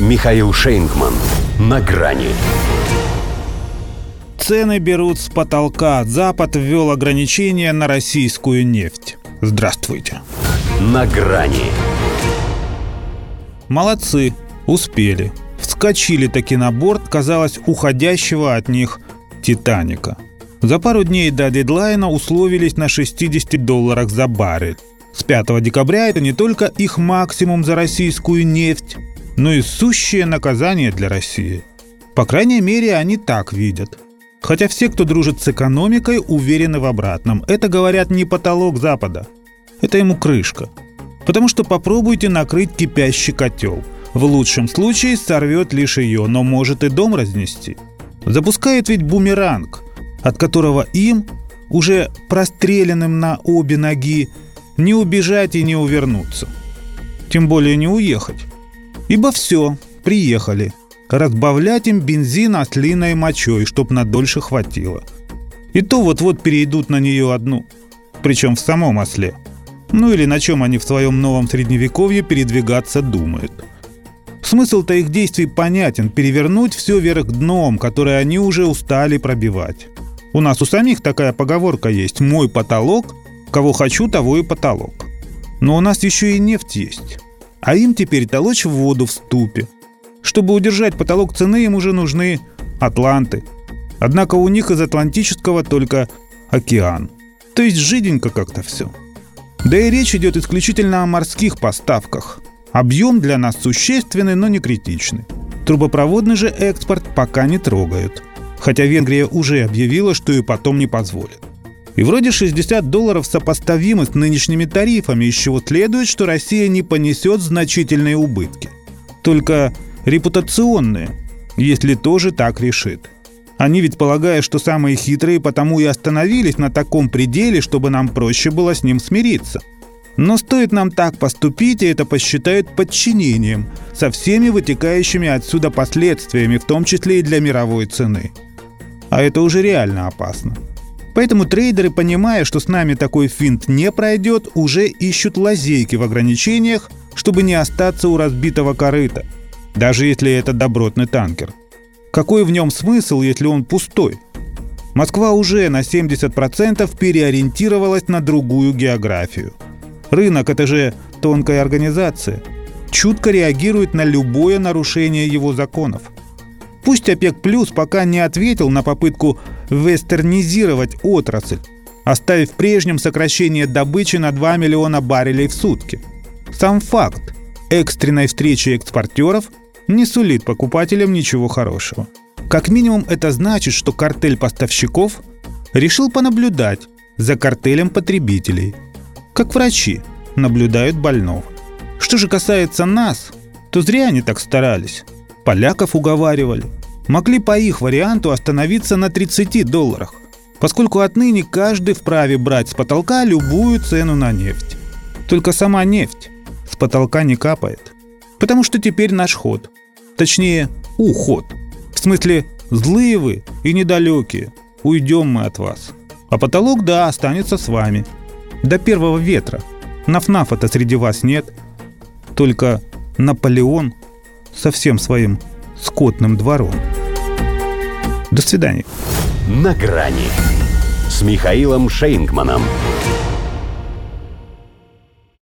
Михаил Шейнгман. На грани. Цены берут с потолка. Запад ввел ограничения на российскую нефть. Здравствуйте. На грани. Молодцы, успели. Вскочили таки на борт, казалось, уходящего от них «Титаника». За пару дней до дедлайна условились на 60 долларах за баррель. С 5 декабря это не только их максимум за российскую нефть, но и сущее наказание для России. По крайней мере, они так видят. Хотя все, кто дружит с экономикой, уверены в обратном. Это, говорят, не потолок Запада. Это ему крышка. Потому что попробуйте накрыть кипящий котел. В лучшем случае сорвет лишь ее, но может и дом разнести. Запускает ведь бумеранг, от которого им, уже простреленным на обе ноги, не убежать и не увернуться. Тем более не уехать. Ибо все, приехали. Разбавлять им бензин ослиной мочой, чтоб надольше хватило. И то вот-вот перейдут на нее одну. Причем в самом осле. Ну или на чем они в своем новом средневековье передвигаться думают. Смысл-то их действий понятен – перевернуть все вверх дном, которое они уже устали пробивать. У нас у самих такая поговорка есть «мой потолок, кого хочу, того и потолок». Но у нас еще и нефть есть. А им теперь толочь в воду в ступе. Чтобы удержать потолок цены, им уже нужны атланты. Однако у них из Атлантического только океан. То есть жиденько как-то все. Да и речь идет исключительно о морских поставках. Объем для нас существенный, но не критичный. Трубопроводный же экспорт пока не трогают. Хотя Венгрия уже объявила, что и потом не позволит. И вроде 60 долларов сопоставимы с нынешними тарифами, из чего следует, что Россия не понесет значительные убытки. Только репутационные, если тоже так решит. Они ведь полагают, что самые хитрые потому и остановились на таком пределе, чтобы нам проще было с ним смириться. Но стоит нам так поступить, и это посчитают подчинением, со всеми вытекающими отсюда последствиями, в том числе и для мировой цены. А это уже реально опасно. Поэтому трейдеры, понимая, что с нами такой финт не пройдет, уже ищут лазейки в ограничениях, чтобы не остаться у разбитого корыта, даже если это добротный танкер. Какой в нем смысл, если он пустой? Москва уже на 70% переориентировалась на другую географию. Рынок – это же тонкая организация. Чутко реагирует на любое нарушение его законов. Пусть ОПЕК Плюс пока не ответил на попытку вестернизировать отрасль, оставив прежнем сокращение добычи на 2 миллиона баррелей в сутки. Сам факт экстренной встречи экспортеров не сулит покупателям ничего хорошего. Как минимум это значит, что картель поставщиков решил понаблюдать за картелем потребителей, как врачи наблюдают больного. Что же касается нас, то зря они так старались. Поляков уговаривали. Могли по их варианту остановиться на 30 долларах, поскольку отныне каждый вправе брать с потолка любую цену на нефть. Только сама нефть с потолка не капает. Потому что теперь наш ход. Точнее, уход. В смысле, злые вы и недалекие. Уйдем мы от вас. А потолок, да, останется с вами. До первого ветра. Нафнафа-то среди вас нет. Только Наполеон со всем своим скотным двором. До свидания. На грани с Михаилом Шейнгманом.